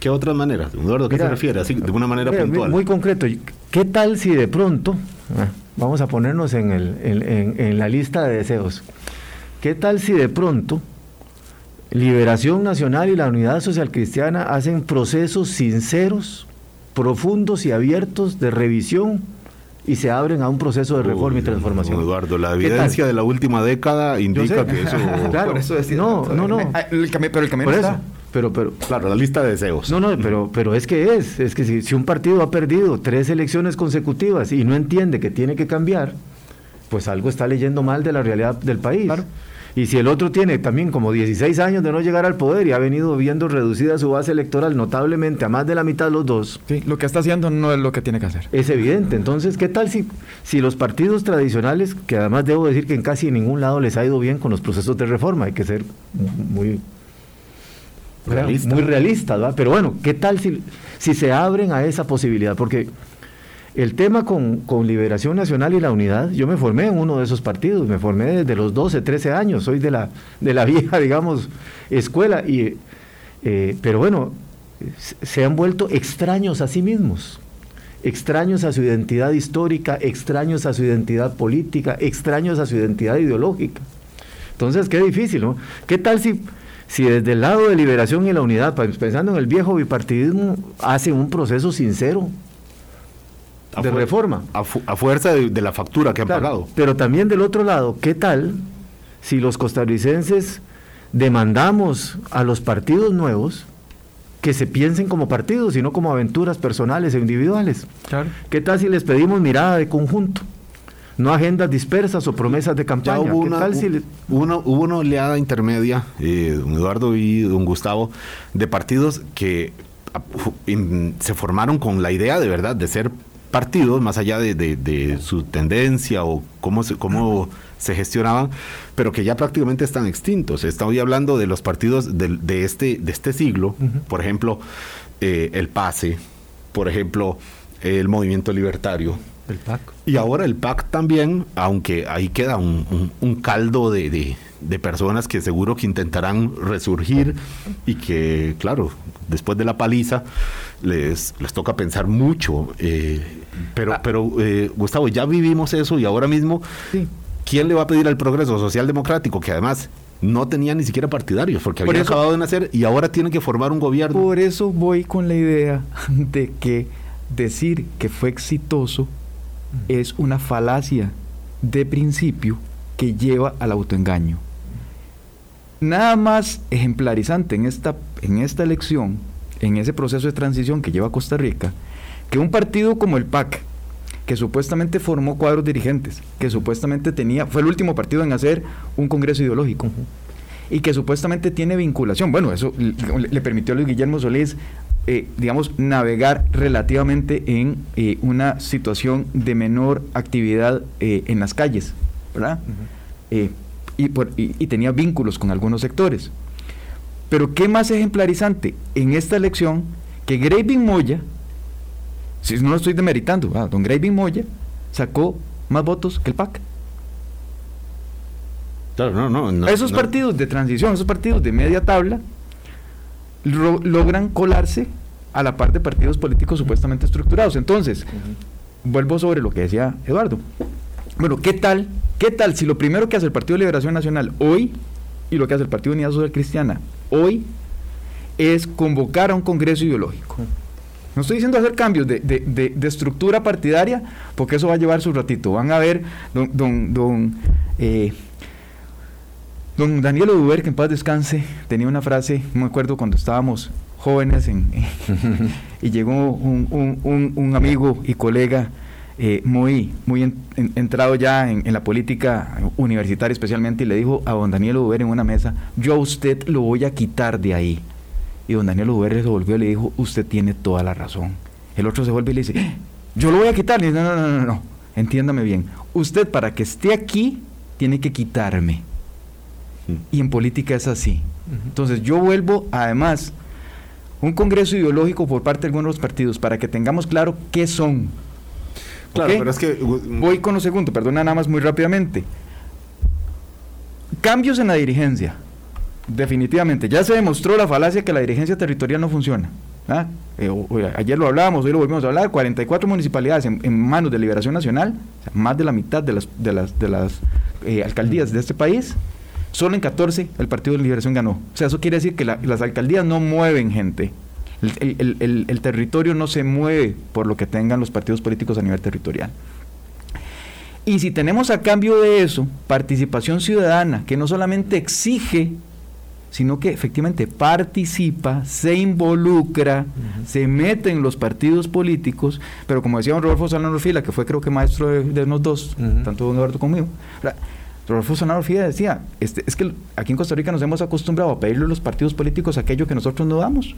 ¿Qué otras maneras? Eduardo, ¿qué se refiere? Así, de una manera puntual. Muy concreto. ¿Qué tal si de pronto, ah, vamos a ponernos en, el, en la lista de deseos, qué tal si de pronto Liberación Nacional y la Unidad Social Cristiana hacen procesos sinceros, profundos y abiertos de revisión y se abren a un proceso de reforma y transformación. Eduardo, la evidencia de la última década indica que eso... claro, eso no, no, no. Ah, el pero el camino está. Pero, pero, claro, la lista de deseos. No, no, pero, pero es que es, es que si, si un partido ha perdido tres elecciones consecutivas y no entiende que tiene que cambiar, pues algo está leyendo mal de la realidad del país. Claro. Y si el otro tiene también como 16 años de no llegar al poder y ha venido viendo reducida su base electoral notablemente a más de la mitad de los dos. Sí, lo que está haciendo no es lo que tiene que hacer. Es evidente. Entonces, ¿qué tal si, si los partidos tradicionales, que además debo decir que en casi ningún lado les ha ido bien con los procesos de reforma, hay que ser muy Realista. muy realistas, ¿va? Pero bueno, ¿qué tal si, si se abren a esa posibilidad? Porque el tema con, Liberación Nacional y la Unidad, yo me formé en uno de esos partidos, me formé desde los 12, 13 años, soy de la, de la vieja, digamos, escuela, y, eh, pero bueno, se han vuelto extraños a sí mismos, extraños a su identidad histórica, extraños a su identidad política, extraños a su identidad ideológica. Entonces, qué difícil, ¿no? ¿Qué tal si, si desde el lado de Liberación y la Unidad, pensando en el viejo bipartidismo, hacen un proceso sincero? De reforma. A, fuerza de, la factura que han pagado. Pero también del otro lado, ¿qué tal si los costarricenses demandamos a los partidos nuevos que se piensen como partidos y no como aventuras personales e individuales? Claro. ¿Qué tal si les pedimos mirada de conjunto? No agendas dispersas o promesas de campaña. hubo, una, tal si hubo una oleada intermedia, eh, don Eduardo y don Gustavo, de partidos que se formaron con la idea de verdad de ser partidos, más allá de, su tendencia o cómo se, cómo se gestionaban, pero que ya prácticamente están extintos. Estoy hablando de los partidos de, este, de este siglo, por ejemplo, eh, el PASE, por ejemplo, el Movimiento Libertario. El PAC. Y ahora el PAC también, aunque ahí queda un, caldo de, de personas que seguro que intentarán resurgir y que, claro, después de la paliza, les, les toca pensar mucho. Eh, pero, ah. pero eh, Gustavo, ya vivimos eso y ahora mismo, ¿quién le va a pedir al progreso social democrático, que además no tenía ni siquiera partidarios, porque había acabado de nacer y ahora tiene que formar un gobierno? Por eso voy con la idea de que decir que fue exitoso es una falacia de principio que lleva al autoengaño. Nada más ejemplarizante en esta, en esta elección, en ese proceso de transición que lleva Costa Rica, que un partido como el PAC, que supuestamente formó cuadros dirigentes, que supuestamente tenía, fue el último partido en hacer un congreso ideológico y que supuestamente tiene vinculación. Bueno, eso le, permitió a Luis Guillermo Solís, eh, digamos, navegar relativamente en eh, una situación de menor actividad eh, en las calles, ¿verdad? y, y tenía vínculos con algunos sectores. Pero qué más ejemplarizante en esta elección que Graving Moya, si no lo estoy demeritando, ah, don Graving Moya sacó más votos que el PAC. no, no, esos partidos de transición, esos partidos de media tabla, logran colarse a la par de partidos políticos supuestamente estructurados. Entonces, vuelvo sobre lo que decía Eduardo. Bueno, ¿qué tal? ¿Qué tal si lo primero que hace el Partido de Liberación Nacional hoy y lo que hace el Partido Unidad Social Cristiana hoy es convocar a un congreso ideológico? No estoy diciendo hacer cambios de, estructura partidaria, porque eso va a llevar su ratito. Van a ver, don, don, don, eh, don Daniel Oduber, que en paz descanse, tenía una frase, no me acuerdo cuando estábamos jóvenes, y llegó un, amigo y colega eh, muy, muy entrado ya en, la política universitaria especialmente, y le dijo a don Daniel Uber en una mesa, yo a usted lo voy a quitar de ahí. Y don Daniel Uber le volvió y le dijo, usted tiene toda la razón. El otro se vuelve y le dice, eh, yo lo voy a quitar. Y dice, no, no, no, no, no, entiéndame bien. Usted para que esté aquí tiene que quitarme. Y en política es así. Entonces yo vuelvo, además, un congreso ideológico por parte de algunos de los partidos para que tengamos claro qué son. Claro, pero es que... Voy con lo segundo, perdona nada más muy rápidamente. Cambios en la dirigencia. Definitivamente. Ya se demostró la falacia que la dirigencia territorial no funciona. ¿ah? Eh, ayer lo hablábamos, hoy lo volvimos a hablar. 44 municipalidades en, manos de Liberación Nacional, más de la mitad de las, de las, eh, alcaldías de este país, Solo en 14 el Partido de Liberación ganó. O sea, eso quiere decir que las alcaldías no mueven gente. El, territorio no se mueve por lo que tengan los partidos políticos a nivel territorial. Y si tenemos a cambio de eso participación ciudadana, que no solamente exige, sino que efectivamente participa, se involucra, se mete en los partidos políticos, pero como decía don Rodolfo Solano Fila, que fue creo que maestro de, de los dos, tanto don Eduardo conmigo, Rodolfo Sonaro Fía decía, este, es que aquí en Costa Rica nos hemos acostumbrado a pedirle a los partidos políticos aquello que nosotros no damos.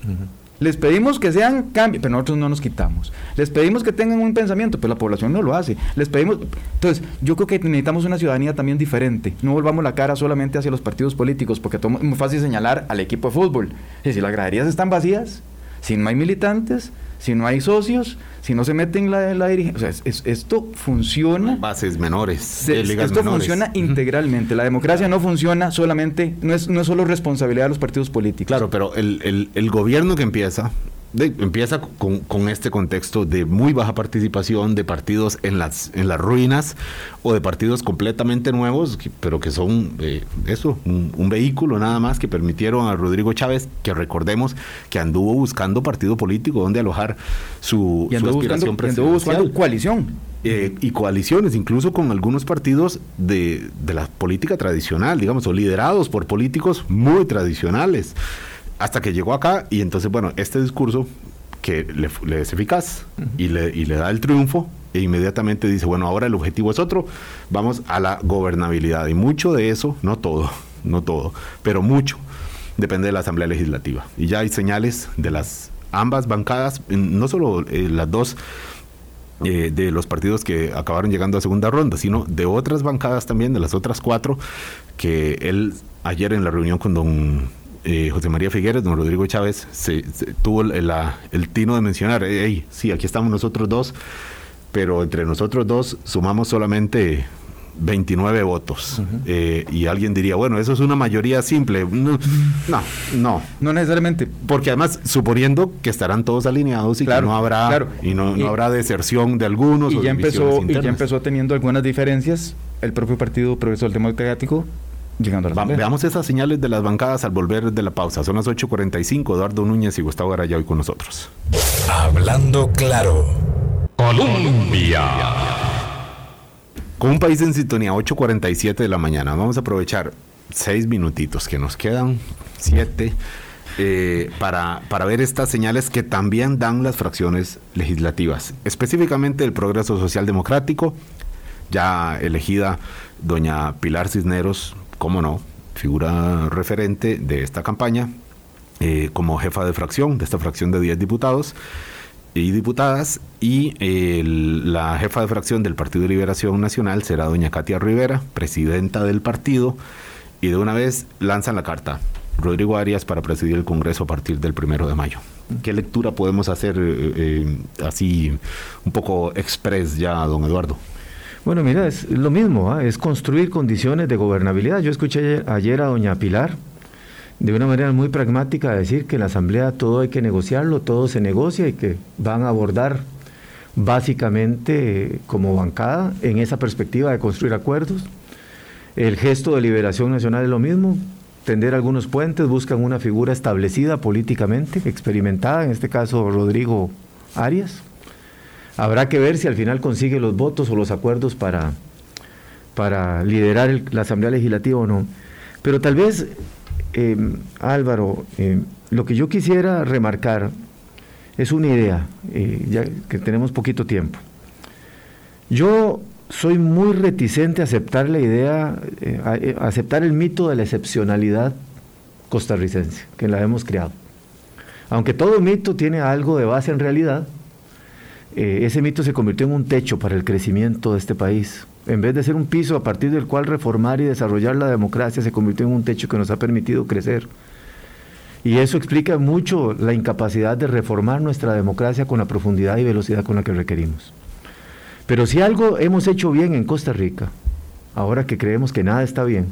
Les pedimos que sean cambios, pero nosotros no nos quitamos. Les pedimos que tengan un pensamiento, pero la población no lo hace. Les pedimos... Entonces, yo creo que necesitamos una ciudadanía también diferente. No volvamos la cara solamente hacia los partidos políticos, porque es muy fácil señalar al equipo de fútbol. Y si las graderías están vacías, si no hay militantes, si no hay socios, si no se meten en la, la dirigencia. O sea, esto funciona. Bases menores. esto funciona integralmente. La democracia no funciona solamente, no es, no es solo responsabilidad de los partidos políticos. Claro, pero el, el, el gobierno que empieza empieza con, este contexto de muy baja participación de partidos en las, en las ruinas o de partidos completamente nuevos, pero que son eh, eso, un, vehículo nada más que permitieron a Rodrigo Chávez, que recordemos que anduvo buscando partido político donde alojar su, y aspiración presidencial. coalición. Eh, y coaliciones, incluso con algunos partidos de, de la política tradicional, digamos, o liderados por políticos muy tradicionales hasta que llegó acá y entonces, bueno, este discurso que le, es eficaz y, le, y le da el triunfo, e inmediatamente dice, bueno, ahora el objetivo es otro, vamos a la gobernabilidad. Y mucho de eso, no todo, no todo, pero mucho, depende de la Asamblea Legislativa. Y ya hay señales de las ambas bancadas, no solo eh, las dos eh, de los partidos que acabaron llegando a segunda ronda, sino de otras bancadas también, de las otras cuatro, que él ayer en la reunión con don eh, José María Figueres, don Rodrigo Chávez, se, tuvo el, tino de mencionar, hey, sí, aquí estamos nosotros dos, pero entre nosotros dos sumamos solamente 29 votos. Eh, y alguien diría, bueno, eso es una mayoría simple. No, no. No, necesariamente. Porque además, suponiendo que estarán todos alineados y que no habrá, y no, habrá deserción de algunos. Y, ya empezó, y ya empezó teniendo algunas diferencias el propio Partido Progreso Democrático llegando a Veamos esas señales de las bancadas al volver de la pausa. Son las 8.45. Eduardo Núñez y Gustavo Garaya hoy con nosotros. Hablando claro. Colombia. Con un país en sintonía, 8.47 de la mañana. Vamos a aprovechar seis minutitos que nos quedan, siete, eh, para, para ver estas señales que también dan las fracciones legislativas, específicamente el Progreso Social Democrático, ya elegida doña Pilar Cisneros cómo no, figura referente de esta campaña eh, como jefa de fracción, de esta fracción de 10 diputados y diputadas, y la jefa de fracción del Partido de Liberación Nacional será doña Katia Rivera, presidenta del partido, y de una vez lanzan la carta. Rodrigo Arias para presidir el Congreso a partir del primero de mayo. ¿Qué lectura podemos hacer eh, eh, así un poco express ya, don Eduardo? Bueno, mira, es lo mismo, ¿ah? es construir condiciones de gobernabilidad. Yo escuché ayer a doña Pilar de una manera muy pragmática decir que en la Asamblea todo hay que negociarlo, todo se negocia y que van a abordar básicamente como bancada en esa perspectiva de construir acuerdos. El gesto de liberación nacional es lo mismo, tender algunos puentes, buscan una figura establecida políticamente, experimentada, en este caso Rodrigo Arias Habrá que ver si al final consigue los votos o los acuerdos para, para liderar la Asamblea Legislativa o no. Pero tal vez, em, Álvaro, em, lo que yo quisiera remarcar es una idea, eh, ya que tenemos poquito tiempo. Yo soy muy reticente a aceptar la idea, eh, eh, aceptar el mito de la excepcionalidad costarricense, que la hemos creado. Aunque todo mito tiene algo de base en realidad, eh, ese mito se convirtió en un techo para el crecimiento de este país. En vez de ser un piso a partir del cual reformar y desarrollar la democracia, se convirtió en un techo que nos ha permitido crecer. Y eso explica mucho la incapacidad de reformar nuestra democracia con la profundidad y velocidad con la que requerimos. Pero si algo hemos hecho bien en Costa Rica, ahora que creemos que nada está bien,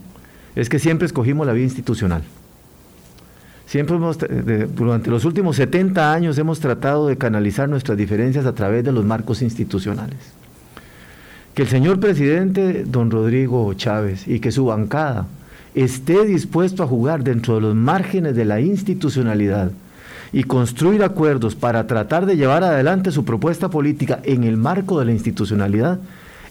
es que siempre escogimos la vía institucional. Siempre hemos, durante los últimos 70 años hemos tratado de canalizar nuestras diferencias a través de los marcos institucionales. Que el señor presidente, don Rodrigo Chávez, y que su bancada esté dispuesto a jugar dentro de los márgenes de la institucionalidad y construir acuerdos para tratar de llevar adelante su propuesta política en el marco de la institucionalidad,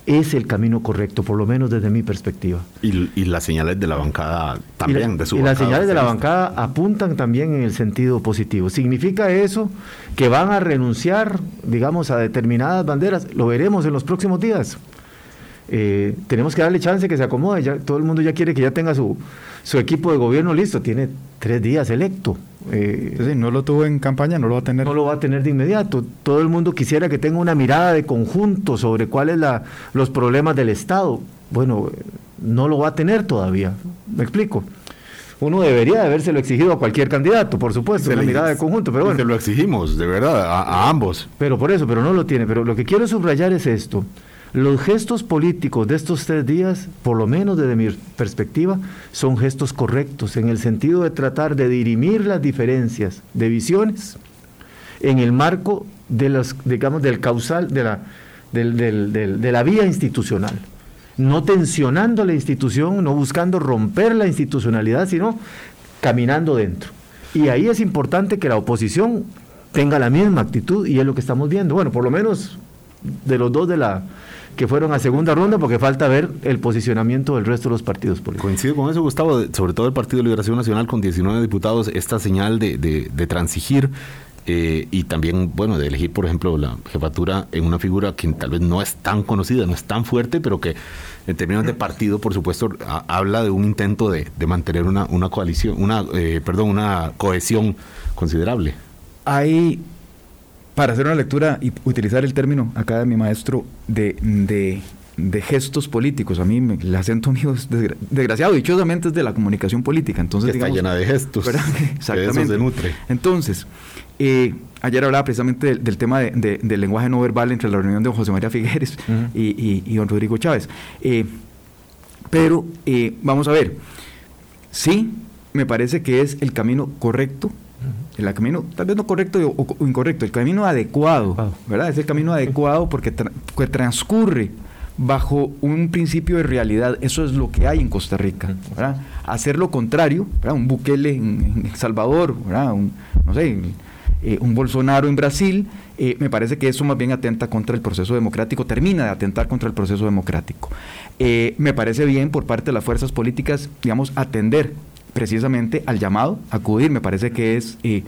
es el camino correcto, por lo menos desde mi perspectiva. Y, y las señales de la bancada también, la, de su Y las señales de la bancada apuntan también en el sentido positivo. ¿Significa eso que van a renunciar, digamos, a determinadas banderas? Lo veremos en los próximos días. Eh, tenemos que darle chance que se acomode. Ya, todo el mundo ya quiere que ya tenga su, su equipo de gobierno listo. Tiene tres días electo. Eh, no lo tuvo en campaña, no lo va a tener. no lo va a tener de inmediato. Todo el mundo quisiera que tenga una mirada de conjunto sobre cuáles la, los problemas del Estado. Bueno, eh, no lo va a tener todavía. ¿Me explico? Uno debería de habérselo exigido a cualquier candidato, por supuesto, una le- mirada de conjunto, pero bueno. Se lo exigimos, de verdad, a, a ambos. Pero por eso, pero no lo tiene. Pero lo que quiero subrayar es esto. Los gestos políticos de estos tres días, por lo menos desde mi perspectiva, son gestos correctos en el sentido de tratar de dirimir las diferencias de visiones en el marco de los, digamos, del causal, de la, del- del- de la vía institucional. No tensionando la institución, no buscando romper la institucionalidad, sino caminando dentro. Y ahí es importante que la oposición tenga la misma actitud y es lo que estamos viendo. Bueno, por lo menos de los dos de la que fueron a segunda ronda, porque falta ver el posicionamiento del resto de los partidos políticos. Coincido con eso, Gustavo, sobre todo el Partido de Liberación Nacional con 19 diputados, esta señal de, de- de transigir eh, y también, bueno, de elegir, por ejemplo, la jefatura en una figura que tal vez no es tan conocida, no es tan fuerte, pero que en términos de partido, por supuesto, ha- habla de un intento de, de mantener una, una coalición, una, eh, perdón, una cohesión considerable. Hay, para hacer una lectura y utilizar el término acá de mi maestro de, de, de gestos políticos, a mí me- el acento mío es desgra- desgraciado, dichosamente es de la comunicación política. Entonces, que está llena de gestos. ¿verdad? que de eso Exactamente. se nutre. Entonces, eh, ayer hablaba precisamente del, del tema de- de- del lenguaje no verbal entre la reunión de don José María Figueres y- y don Rodrigo Chávez. Eh, pero eh, vamos a ver, sí, me parece que es el camino correcto, el camino, tal vez no correcto o, o incorrecto, el camino adecuado, Adecuado. ¿verdad? Es el camino adecuado porque tra- que transcurre bajo un principio de realidad. Eso es lo que hay en Costa Rica, ¿verdad? Hacer lo contrario, ¿verdad? Un Bukele en, en El Salvador, ¿verdad? Un, no sé, eh, un Bolsonaro en Brasil, eh, me parece que eso más bien atenta contra el proceso democrático, termina de atentar contra el proceso democrático. Eh, me parece bien por parte de las fuerzas políticas, digamos, atender precisamente al llamado, acudir, me parece que es... eh,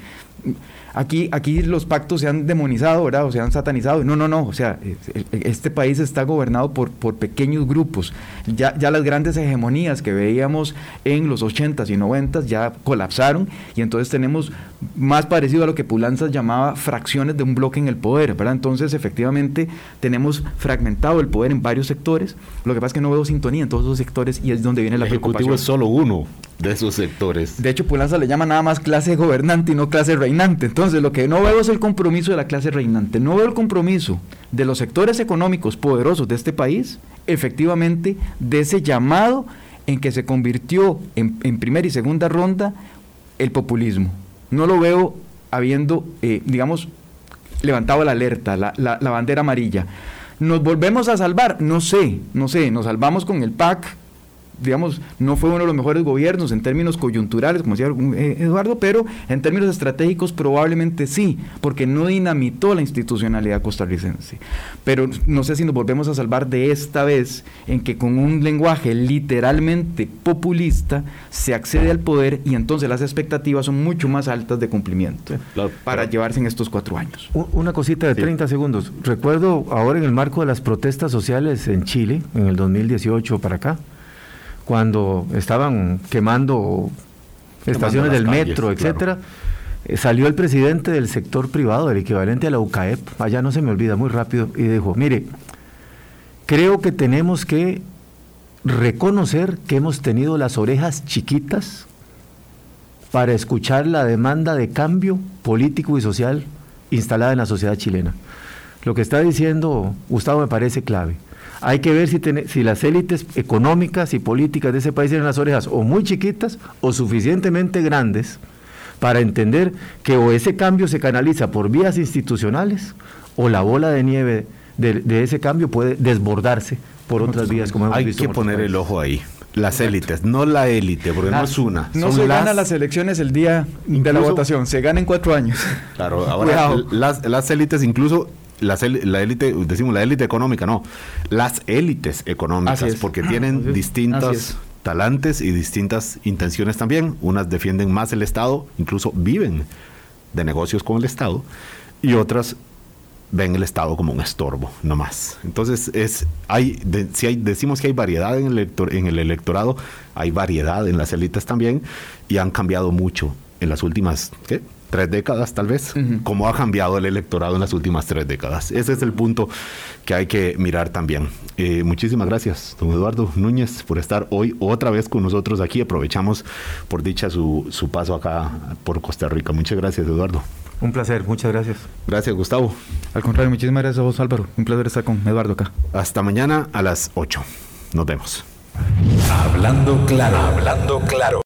Aquí, aquí los pactos se han demonizado, ¿verdad? O se han satanizado. No, no, no. O sea, eh, eh, este país está gobernado por, por pequeños grupos. Ya, ya las grandes hegemonías que veíamos en los 80s y 90s ya colapsaron y entonces tenemos más parecido a lo que Pulanzas llamaba fracciones de un bloque en el poder, ¿verdad? Entonces, efectivamente, tenemos fragmentado el poder en varios sectores. Lo que pasa es que no veo sintonía en todos esos sectores y es donde viene la El Ejecutivo es solo uno de esos sectores. De hecho, Pulanza le llama nada más clase gobernante y no clase reinante. Entonces, lo que no veo es el compromiso de la clase reinante. No veo el compromiso de los sectores económicos poderosos de este país, efectivamente, de ese llamado en que se convirtió en, primera y segunda ronda el populismo. No lo veo habiendo, eh, digamos, levantado la alerta, la, la- la bandera amarilla. ¿Nos volvemos a salvar? No sé, no sé. Nos salvamos con el PAC, digamos, no fue uno de los mejores gobiernos en términos coyunturales, como decía eh, Eduardo, pero en términos estratégicos probablemente sí, porque no dinamitó la institucionalidad costarricense. Pero no sé si nos volvemos a salvar de esta vez en que con un lenguaje literalmente populista se accede al poder y entonces las expectativas son mucho más altas de cumplimiento para llevarse en estos cuatro años. Una cosita de 30 segundos. Recuerdo ahora en el marco de las protestas sociales en Chile, en el 2018 para acá, cuando estaban quemando estaciones del metro, etcétera, eh, salió el presidente del sector privado, el equivalente a la UCAEP, allá no se me olvida muy rápido, y dijo, mire, creo que tenemos que reconocer que hemos tenido las orejas chiquitas para escuchar la demanda de cambio político y social instalada en la sociedad chilena. Lo que está diciendo Gustavo me parece clave. Hay que ver si, si las élites económicas y políticas de ese país tienen las orejas o muy chiquitas o suficientemente grandes para entender que o ese cambio se canaliza por vías institucionales o la bola de nieve de, ese cambio puede desbordarse por otras vías como hemos Hay que poner el ojo ahí. Las élites, no la élite, porque no es una. No se gana las elecciones el día de la votación, se gana en cuatro años. Claro, ahora las, las élites incluso la élite, decimos la élite económica, no, las élites económicas, porque ah, tienen distintos talantes y distintas intenciones también. Unas defienden más el Estado, incluso viven de negocios con el Estado, y otras ven el Estado como un estorbo, no más. Entonces, es, hay, si hay, decimos que hay variedad en el, en el electorado, hay variedad en las élites también, y han cambiado mucho en las últimas, ¿qué? Tres décadas tal vez, cómo ha cambiado el electorado en las últimas tres décadas. Ese es el punto que hay que mirar también. Eh, muchísimas gracias, don Eduardo Núñez, por estar hoy otra vez con nosotros aquí. Aprovechamos por dicha su, su paso acá por Costa Rica. Muchas gracias, Eduardo. Un placer, muchas gracias. Gracias, Gustavo. Al contrario, muchísimas gracias a vos, Álvaro. Un placer estar con Eduardo acá. Hasta mañana a las 8. Nos vemos. Hablando claro, hablando claro.